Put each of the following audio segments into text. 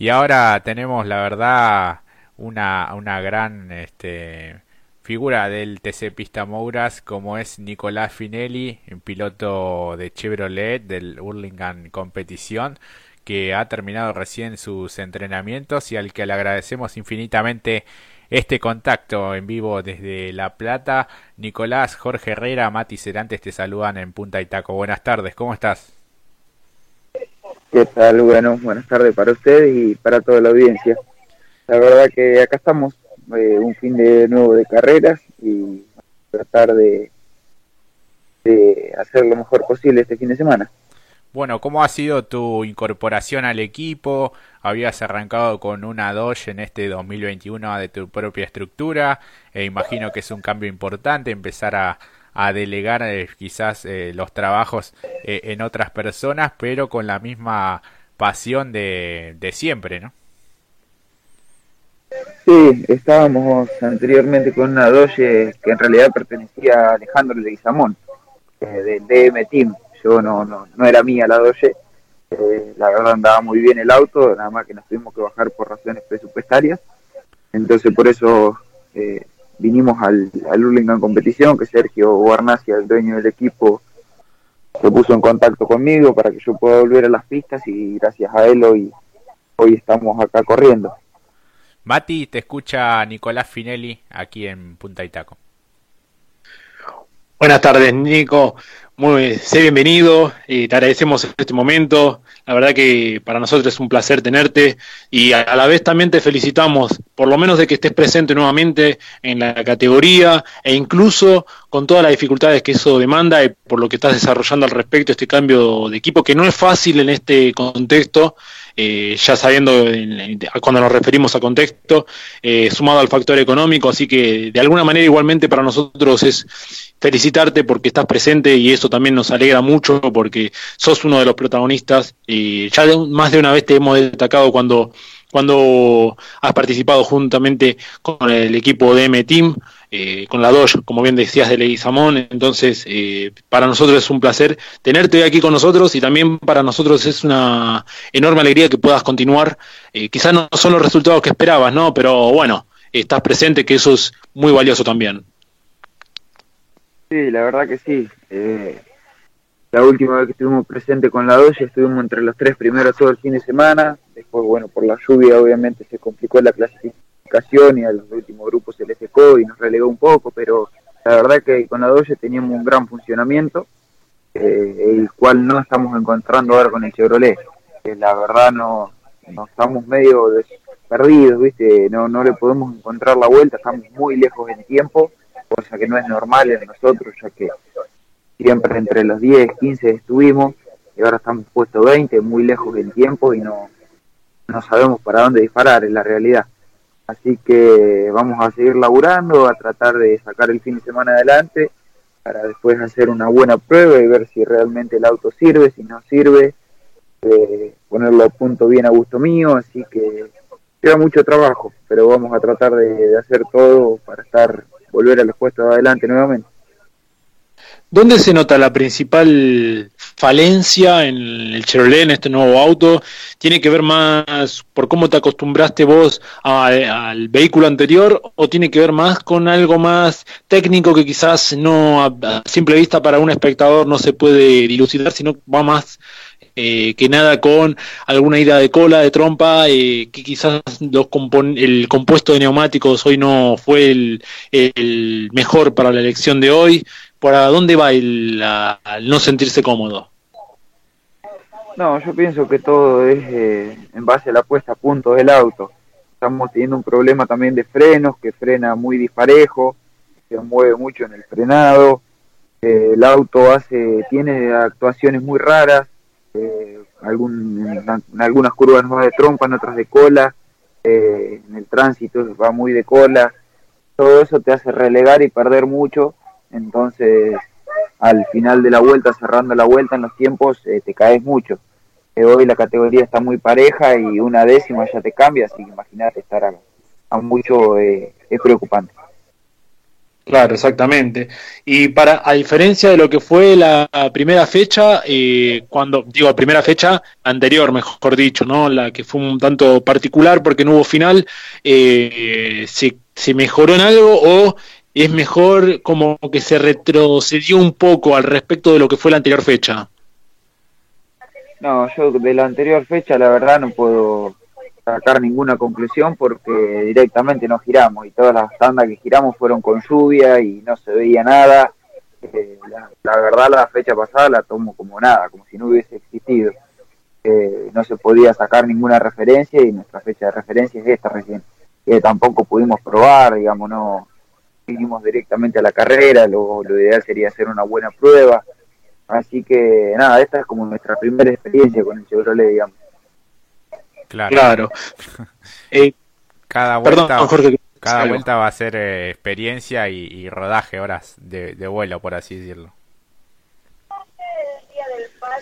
Y ahora tenemos, la verdad, una, una gran este, figura del TC Pista Mouras como es Nicolás Finelli, piloto de Chevrolet del Hurlingham Competición que ha terminado recién sus entrenamientos y al que le agradecemos infinitamente este contacto en vivo desde La Plata. Nicolás, Jorge Herrera, Mati Cerantes te saludan en Punta Itaco. Buenas tardes, ¿cómo estás? ¿Qué tal? Bueno, buenas tardes para ustedes y para toda la audiencia. La verdad que acá estamos, eh, un fin de nuevo de carreras y tratar de, de hacer lo mejor posible este fin de semana. Bueno, ¿cómo ha sido tu incorporación al equipo? Habías arrancado con una Dodge en este 2021 de tu propia estructura. E imagino que es un cambio importante empezar a, a delegar eh, quizás eh, los trabajos eh, en otras personas, pero con la misma pasión de, de siempre, ¿no? Sí, estábamos anteriormente con una Dodge que en realidad pertenecía a Alejandro Leguizamón, del DM Team yo no, no, no era mía la Doge, eh, la verdad andaba muy bien el auto, nada más que nos tuvimos que bajar por razones presupuestarias, entonces por eso eh, vinimos al, al Hurlingham Competición, que Sergio Guarnacia, el dueño del equipo, se puso en contacto conmigo para que yo pueda volver a las pistas y gracias a él hoy, hoy estamos acá corriendo. Mati, te escucha Nicolás Finelli aquí en Punta Itaco. Buenas tardes, Nico. Muy, sé bienvenido y te agradecemos este momento. La verdad que para nosotros es un placer tenerte y a, la vez también te felicitamos, por lo menos de que estés presente nuevamente en la categoría e incluso con todas las dificultades que eso demanda y por lo que estás desarrollando al respecto, este cambio de equipo que no es fácil en este contexto eh, ya sabiendo cuando nos referimos a contexto, eh, sumado al factor económico, así que de alguna manera igualmente para nosotros es felicitarte porque estás presente y eso también nos alegra mucho porque sos uno de los protagonistas. Y ya más de una vez te hemos destacado cuando cuando has participado juntamente con el equipo de M-Team, eh, con la Doge, como bien decías, de Leguizamón. Entonces, eh, para nosotros es un placer tenerte aquí con nosotros y también para nosotros es una enorme alegría que puedas continuar. Eh, quizás no son los resultados que esperabas, ¿no? Pero bueno, estás presente, que eso es muy valioso también. Sí, la verdad que sí. Eh, la última vez que estuvimos presentes con la Doge estuvimos entre los tres primeros todo el fin de semana. Después, bueno, por la lluvia obviamente se complicó la clasificación y al último grupo se le secó y nos relegó un poco, pero la verdad que con la Doge teníamos un gran funcionamiento, eh, el cual no estamos encontrando ahora con el Chevrolet. Que la verdad no, estamos medio perdidos, ¿viste? No, no le podemos encontrar la vuelta, estamos muy lejos en tiempo, cosa que no es normal en nosotros, ya que siempre entre los 10, 15 estuvimos, y ahora estamos puestos 20, muy lejos del tiempo y no, no sabemos para dónde disparar, en la realidad. Así que vamos a seguir laburando, a tratar de sacar el fin de semana adelante, para después hacer una buena prueba y ver si realmente el auto sirve, si no sirve, eh, ponerlo a punto bien a gusto mío, así que queda mucho trabajo, pero vamos a tratar de, de hacer todo para estar volver a los puestos adelante nuevamente. ¿Dónde se nota la principal falencia en el Chevrolet, en este nuevo auto? ¿Tiene que ver más por cómo te acostumbraste vos al vehículo anterior o tiene que ver más con algo más técnico que quizás no a, simple vista para un espectador no se puede dilucidar, sino va más eh, que nada con alguna ida de cola, de trompa, eh, que quizás los el compuesto de neumáticos hoy no fue el, el mejor para la elección de hoy ¿Para dónde va el, no sentirse cómodo? No, yo pienso que todo es eh, en base a la puesta a punto del auto. Estamos teniendo un problema también de frenos, que frena muy disparejo, se mueve mucho en el frenado. Eh, el auto hace tiene actuaciones muy raras, eh, algún, en, algunas curvas va de trompa, en otras de cola, en el tránsito va muy de cola. Todo eso te hace relegar y perder mucho entonces al final de la vuelta, cerrando la vuelta en los tiempos, eh, te caes mucho. Eh, hoy la categoría está muy pareja y una décima ya te cambia, así que imagínate estar a, mucho, eh, es preocupante. Claro, exactamente. Y para, a diferencia de lo que fue la primera fecha, eh, cuando, digo, primera fecha anterior, mejor dicho, ¿no? La que fue un tanto particular porque no hubo final, eh, ¿se, ¿se mejoró en algo o es mejor como que se retrocedió un poco al respecto de lo que fue la anterior fecha? No, yo de la anterior fecha la verdad no puedo sacar ninguna conclusión porque directamente no giramos y todas las tandas que giramos fueron con lluvia y no se veía nada. Eh, la, verdad la fecha pasada la tomo como nada, como si no hubiese existido. Eh, no se podía sacar ninguna referencia y nuestra fecha de referencia es esta recién. que tampoco pudimos probar, digamos, no vinimos directamente a la carrera, lo, lo ideal sería hacer una buena prueba. Así que nada, esta es como nuestra primera experiencia con el Chevrolet, digamos. Claro. Eh, cada vuelta, cada vuelta va a ser eh, experiencia y, rodaje, horas de, vuelo, por así decirlo.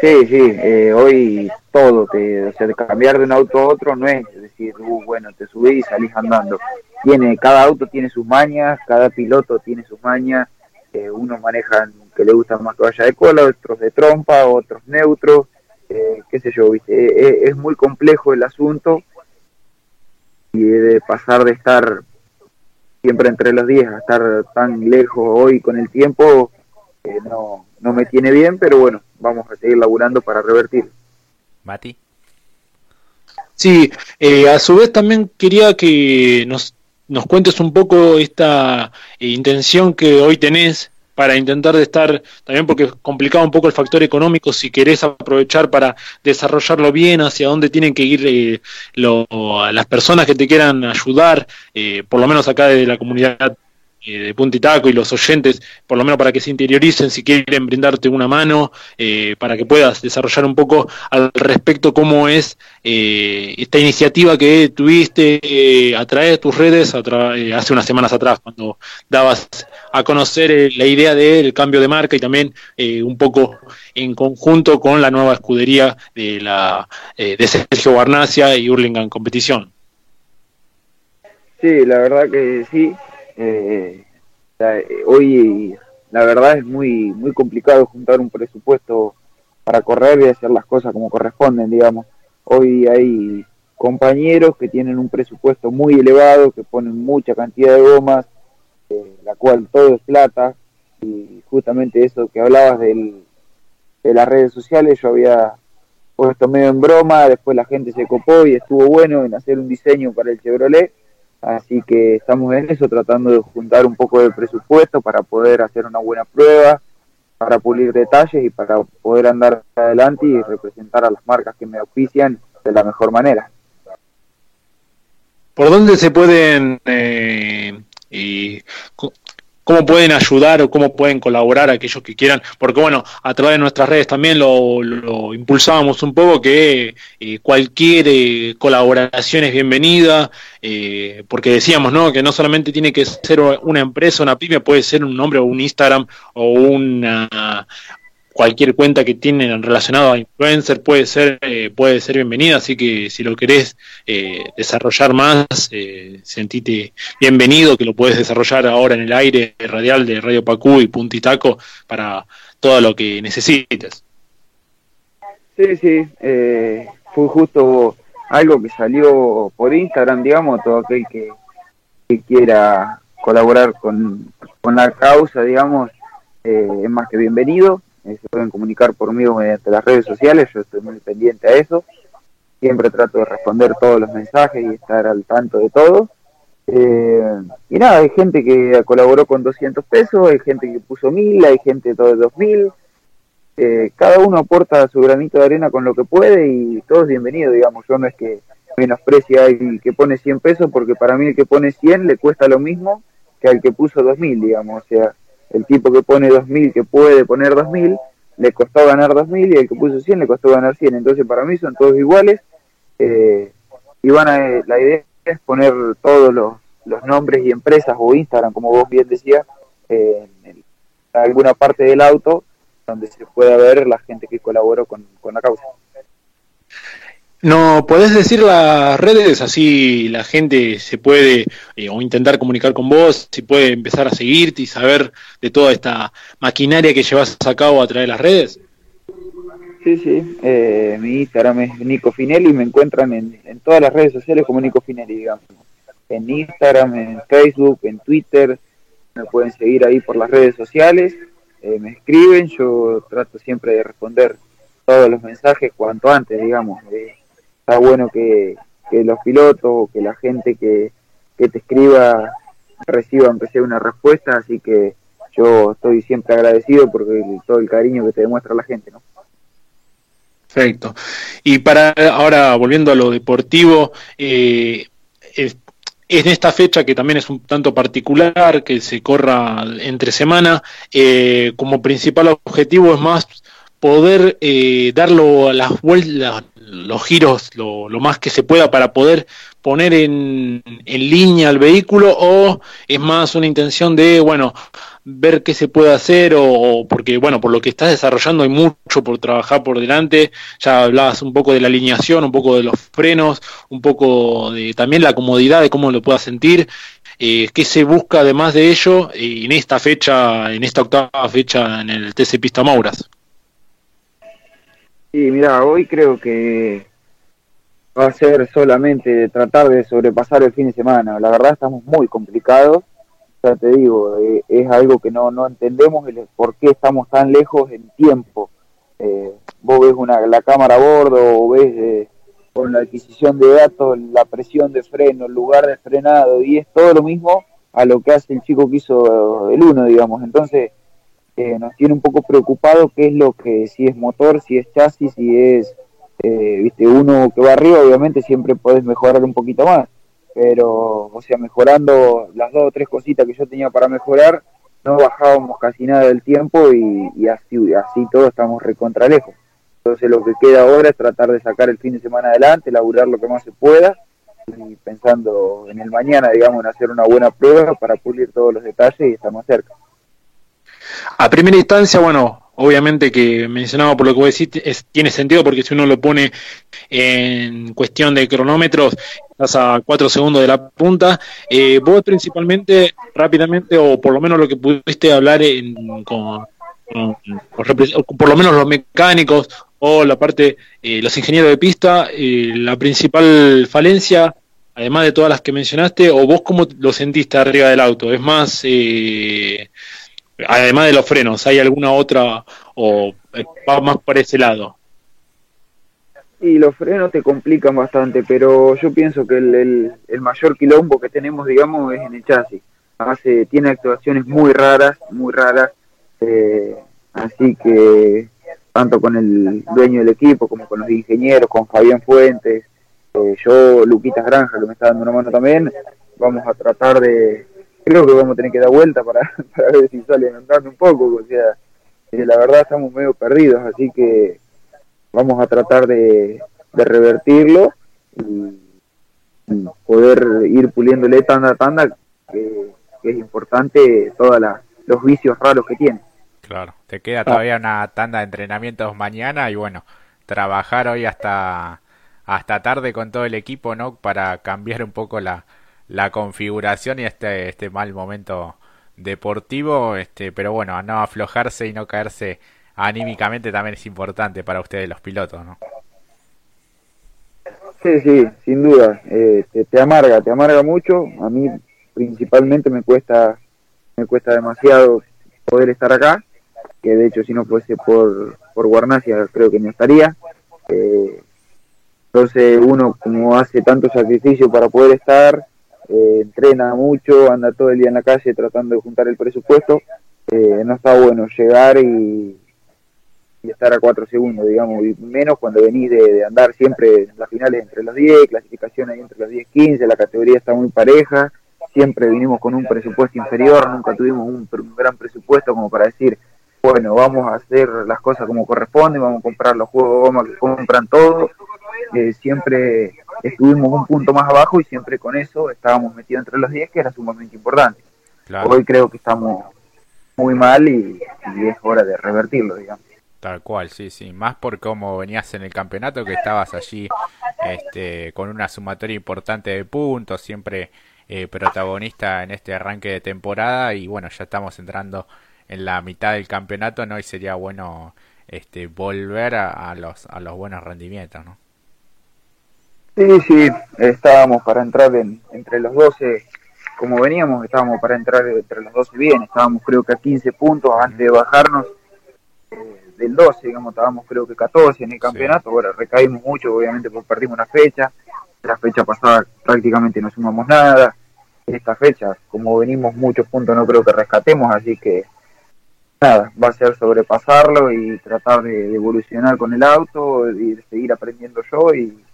Sí, sí, eh, hoy todo, te, o sea, cambiar de un auto a otro no es decir, uh, bueno, te subís y salís andando. Tiene, cada auto tiene sus mañas, cada piloto tiene sus mañas, unos manejan que le gusta más que vaya de cola, otros de trompa, otros neutros, eh, qué sé yo, ¿viste? Eh, eh, es, muy complejo el asunto y de pasar de estar siempre entre los 10 a estar tan lejos hoy con el tiempo no, no me tiene bien, pero bueno, vamos a seguir laburando para revertir. Mati. Sí, a su vez también quería que nos, nos cuentes un poco esta intención que hoy tenés para intentar de estar, también porque complicado un poco el factor económico, si querés aprovechar para desarrollarlo bien, hacia dónde tienen que ir eh, las personas que te quieran ayudar, eh, por lo menos acá de la comunidad eh, de Puntitaco y los oyentes, por lo menos para que se interioricen si quieren brindarte una mano, eh, para que puedas desarrollar un poco al respecto cómo es eh, esta iniciativa que tuviste a través de tus redes hace unas semanas atrás, cuando dabas a conocer la idea del cambio de marca y también un poco en conjunto con la nueva escudería de, la, de Sergio Barnacia y Hurlingham Competición. Sí, la verdad que sí, eh, hoy la verdad es muy muy complicado juntar un presupuesto para correr y hacer las cosas como corresponden, digamos. Hoy hay compañeros que tienen un presupuesto muy elevado, que ponen mucha cantidad de gomas, eh, la cual todo es plata, y justamente eso que hablabas del, de las redes sociales, yo había puesto medio en broma, después la gente se copó y estuvo bueno en hacer un diseño para el Chevrolet, Así que estamos en eso, tratando de juntar un poco de presupuesto para poder hacer una buena prueba, para pulir detalles y para poder andar adelante y representar a las marcas que me auspician de la mejor manera. ¿Por dónde se pueden eh, y cómo pueden ayudar o cómo pueden colaborar aquellos que quieran, porque bueno, a través de nuestras redes también lo, lo impulsábamos un poco, que eh, cualquier eh, colaboración es bienvenida, eh, porque decíamos, ¿no? Que no solamente tiene que ser una empresa, una pyme, puede ser un nombre o un Instagram o una, cualquier cuenta que tienen relacionado a influencer puede ser eh, puede ser bienvenida así que si lo querés eh, desarrollar más eh, sentite bienvenido que lo puedes desarrollar ahora en el aire radial de Radio Pacú y Puntitaco para todo lo que necesites. Sí sí eh, fue justo algo que salió por Instagram digamos todo aquel que, que quiera colaborar con, con la causa digamos es más que bienvenido eh, se pueden comunicar por mí mediante las redes sociales, yo estoy muy pendiente a eso, siempre trato de responder todos los mensajes y estar al tanto de todo. Eh, y nada, hay gente que colaboró con 200 pesos, hay gente que puso 1000, hay gente todo de 2000. Eh, cada uno aporta su granito de arena con lo que puede y todo es bienvenido, digamos. Yo no es que menosprecie al que pone 100 pesos, porque para mí el que pone 100 le cuesta lo mismo que al que puso 2000, digamos. O sea, el tipo que pone 2.000, que puede poner 2.000, le costó ganar 2.000 y el que puso 100 le costó ganar 100. Entonces para mí son todos iguales eh, y van a, la idea es poner todos los, los, nombres y empresas o Instagram, como vos bien decías, en, alguna parte del auto donde se pueda ver la gente que colaboró con, con la causa. ¿No podés decir las redes? Así la gente se puede eh, o intentar comunicar con vos, si puede empezar a seguirte y saber de toda esta maquinaria que llevas a cabo a través de las redes. Sí, sí. Eh, mi Instagram es Nico Finelli. Me encuentran en, en, todas las redes sociales como Nico Finelli, digamos. En Instagram, en Facebook, en Twitter. Me pueden seguir ahí por las redes sociales. Eh, me escriben. Yo trato siempre de responder todos los mensajes cuanto antes, digamos. Está bueno que, que, los pilotos, que la gente que, que te escriba reciba aunque una respuesta, así que yo estoy siempre agradecido por todo el cariño que te demuestra la gente, ¿no? Perfecto. Y para ahora, volviendo a lo deportivo, eh, es, en esta fecha que también es un tanto particular, que se corra entre semana, eh, como principal objetivo es más poder eh, darlo a las vueltas, los giros lo, más que se pueda para poder poner en, en línea el vehículo o es más una intención de, bueno, ver qué se puede hacer o, porque, bueno, por lo que estás desarrollando hay mucho por trabajar por delante. Ya hablabas un poco de la alineación, un poco de los frenos, un poco de también la comodidad de cómo lo puedas sentir. Eh, ¿Qué se busca además de ello en esta fecha, en esta octava fecha en el TC Pista Mauras? Sí, mira, hoy creo que va a ser solamente tratar de sobrepasar el fin de semana. La verdad estamos muy complicados ya te digo, eh, es algo que no, no entendemos el por qué estamos tan lejos en tiempo. Eh, vos ves una, la cámara a bordo o ves eh, con la adquisición de datos la presión de freno, el lugar de frenado y es todo lo mismo a lo que hace el chico que hizo el uno, digamos. Entonces eh, nos tiene un poco preocupado qué es lo que, si es motor, si es chasis, si es, eh, viste, uno que va arriba, obviamente siempre podés mejorar un poquito más pero, o sea, mejorando las dos o tres cositas que yo tenía para mejorar, no bajábamos casi nada del tiempo y, así, así todos estamos recontra lejos. Entonces lo que queda ahora es tratar de sacar el fin de semana adelante, laburar lo que más se pueda y pensando en el mañana, digamos, en hacer una buena prueba para pulir todos los detalles y estar más cerca. A primera instancia, bueno, obviamente que mencionaba por lo que vos decís, es, tiene sentido porque si uno lo pone en cuestión de cronómetros, estás a cuatro segundos de la punta. Eh, vos principalmente, rápidamente, o por lo menos lo que pudiste hablar en, con, con, por lo menos los mecánicos o la parte, eh, los ingenieros de pista, eh, la principal falencia, además de todas las que mencionaste, o vos cómo lo sentiste arriba del auto, es más... Además de los frenos, ¿hay alguna otra o más por ese lado? Y los frenos te complican bastante, pero yo pienso que el, el, el, mayor quilombo que tenemos, digamos, es en el chasis. Hace, tiene actuaciones muy raras, muy raras, eh, así que tanto con el dueño del equipo como con los ingenieros, con Fabián Fuentes, eh, yo, Luquitas Granja, que me está dando una mano también, vamos a tratar de, creo que vamos a tener que dar vuelta para, para ver si salen andando un poco, o sea, eh, la verdad estamos medio perdidos, así que vamos a tratar de, revertirlo y, y, poder ir puliéndole tanda a tanda, que, que es importante todos los vicios raros que tiene. Claro, te queda todavía una tanda de entrenamientos mañana y bueno, trabajar hoy hasta hasta tarde con todo el equipo, ¿no? Para cambiar un poco la, la configuración y este, este mal momento deportivo, este, pero bueno, no aflojarse y no caerse anímicamente también es importante para ustedes los pilotos, ¿no? Sí, sí, sin duda, eh, te, te, amarga, te amarga mucho, a mí principalmente me cuesta, me cuesta demasiado poder estar acá, que de hecho si no fuese por, por Guarnacia creo que no estaría, eh, entonces uno como hace tanto sacrificio para poder estar, eh, entrena mucho, anda todo el día en la calle tratando de juntar el presupuesto, eh, no está bueno llegar y, y, estar a cuatro segundos, digamos, y menos cuando venís de, de, andar siempre en las finales entre los 10, clasificación ahí entre los 10 15, la categoría está muy pareja, siempre vinimos con un presupuesto inferior, nunca tuvimos un, un gran presupuesto como para decir, bueno, vamos a hacer las cosas como corresponde, vamos a comprar los juegos de goma que compran todos, eh, siempre estuvimos un punto más abajo y siempre con eso estábamos metidos entre los 10, que era sumamente importante. Claro. Hoy creo que estamos muy mal y, y, es hora de revertirlo, digamos. Tal cual, sí, sí. Más por cómo venías en el campeonato, que estabas allí este, con una sumatoria importante de puntos, siempre eh, protagonista en este arranque de temporada y bueno, ya estamos entrando en la mitad del campeonato, ¿no? Y sería bueno este, volver a, los, a los buenos rendimientos, ¿no? Sí, sí, estábamos para entrar en, entre los 12, como veníamos, estábamos para entrar entre los 12 bien, estábamos creo que a 15 puntos antes de bajarnos eh, del 12, digamos, estábamos creo que 14 en el campeonato, bueno, recaímos mucho, obviamente porque perdimos una fecha, la fecha pasada prácticamente no sumamos nada, esta fecha, como venimos muchos puntos, no creo que rescatemos, así que nada, va a ser sobrepasarlo y tratar de, evolucionar con el auto y seguir aprendiendo yo y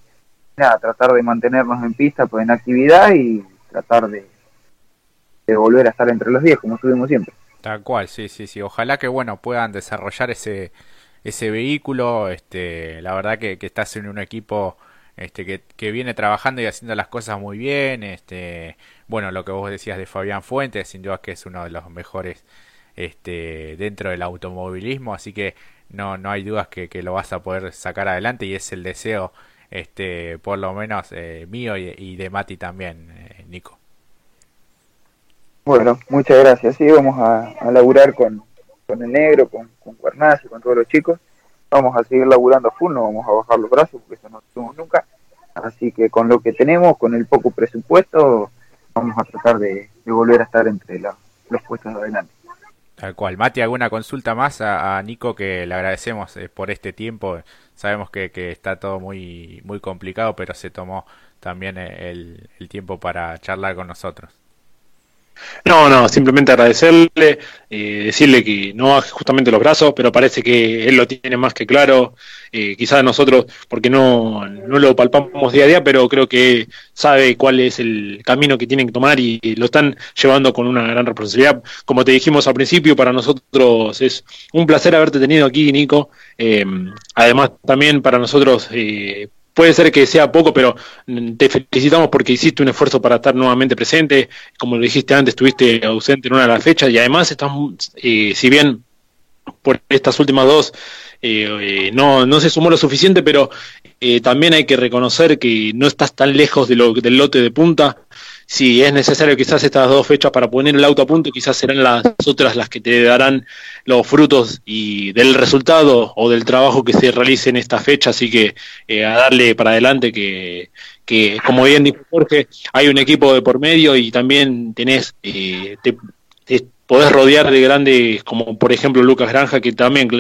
tratar de mantenernos en pista, pues en actividad y tratar de, de volver a estar entre los 10 como estuvimos siempre. Tal cual, sí, sí, sí. Ojalá que bueno puedan desarrollar ese ese vehículo. Este, la verdad que, que estás en un equipo este que, que, viene trabajando y haciendo las cosas muy bien. Este, bueno, lo que vos decías de Fabián Fuentes, sin duda que es uno de los mejores este, dentro del automovilismo, así que no, no hay dudas que, que lo vas a poder sacar adelante y es el deseo, este, por lo menos eh, mío y, de Mati también, eh, Nico. Bueno, muchas gracias. Sí, vamos a, laburar con, con el negro, con, con y con todos los chicos. Vamos a seguir laburando a full, no vamos a bajar los brazos porque eso no lo hacemos nunca. Así que con lo que tenemos, con el poco presupuesto, vamos a tratar de, volver a estar entre los puestos de adelante. Tal cual. Mati, ¿alguna consulta más a, Nico que le agradecemos eh, por este tiempo? Sabemos que, que, está todo muy, muy complicado, pero se tomó también eh, el, el tiempo para charlar con nosotros. No, no, simplemente agradecerle, eh, decirle que no baje justamente los brazos, pero parece que él lo tiene más que claro. Eh, quizás nosotros, porque no, no lo palpamos día a día, pero creo que sabe cuál es el camino que tienen que tomar y, lo están llevando con una gran responsabilidad. Como te dijimos al principio, para nosotros es un placer haberte tenido aquí, Nico. Eh, además, también para nosotros eh, puede ser que sea poco, pero mm, te felicitamos porque hiciste un esfuerzo para estar nuevamente presente. Como lo dijiste antes, estuviste ausente en una de las fechas y además estás, eh, si bien por estas últimas dos eh, eh, no, no se sumó lo suficiente, pero también hay que reconocer que no estás tan lejos de lo, del lote de punta si es necesario quizás estas dos fechas para poner el auto a punto, quizás serán las otras las que te darán los frutos y del resultado o del trabajo que se realice en esta fecha, así que eh, a darle para adelante que, que, como bien dijo Jorge, hay un equipo de por medio y también tenés, eh, te, podés rodear de grandes, como por ejemplo Lucas Granja, que también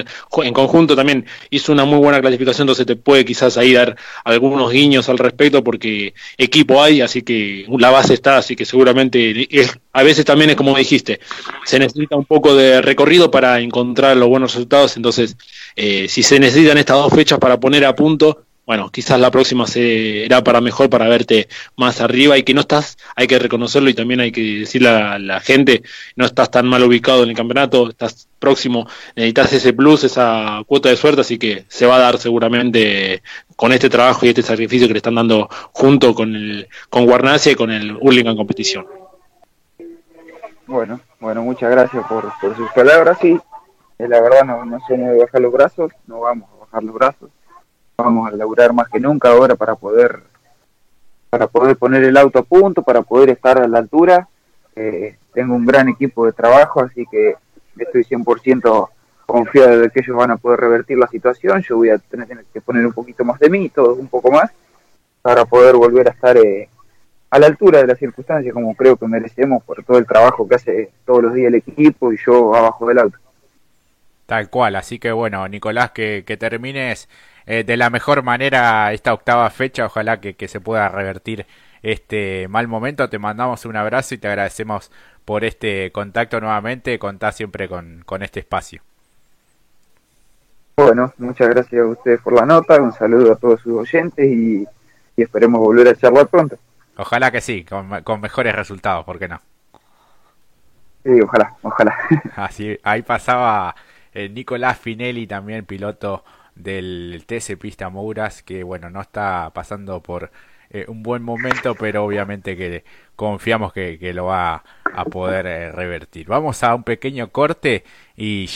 en conjunto también hizo una muy buena clasificación, entonces te puede quizás ahí dar algunos guiños al respecto, porque equipo hay, así que la base está, así que seguramente a veces también es como dijiste, se necesita un poco de recorrido para encontrar los buenos resultados, entonces eh, si se necesitan estas dos fechas para poner a punto, bueno, quizás la próxima será para mejor, para verte más arriba y que no estás, hay que reconocerlo y también hay que decirle a la gente, no estás tan mal ubicado en el campeonato, estás próximo, necesitas ese plus, esa cuota de suerte, así que se va a dar seguramente con este trabajo y este sacrificio que le están dando junto con el con Guarnacia y con el Hurlingham Competición. Bueno, bueno, muchas gracias por, por sus palabras y eh, la verdad no, no somos de bajar los brazos, no vamos a bajar los brazos vamos a laburar más que nunca ahora para poder para poder poner el auto a punto, para poder estar a la altura. Eh, tengo un gran equipo de trabajo, así que estoy 100% confiado de que ellos van a poder revertir la situación. Yo voy a tener, que poner un poquito más de mí, todo un poco más, para poder volver a estar eh, a la altura de las circunstancias, como creo que merecemos por todo el trabajo que hace todos los días el equipo y yo abajo del auto. Tal cual, así que bueno, Nicolás, que, que termines eh, de la mejor manera esta octava fecha. Ojalá que, que, se pueda revertir este mal momento. Te mandamos un abrazo y te agradecemos por este contacto nuevamente. Contá siempre con, con este espacio. Bueno, muchas gracias a ustedes por la nota. Un saludo a todos sus oyentes y, y esperemos volver a charlar pronto. Ojalá que sí, con, con mejores resultados, ¿por qué no? Sí, ojalá, ojalá. Así, ahí pasaba eh, Nicolás Finelli, también piloto del TC Pista Mouras, que bueno, no está pasando por eh, un buen momento, pero obviamente que confiamos que, que lo va a poder eh, revertir. Vamos a un pequeño corte y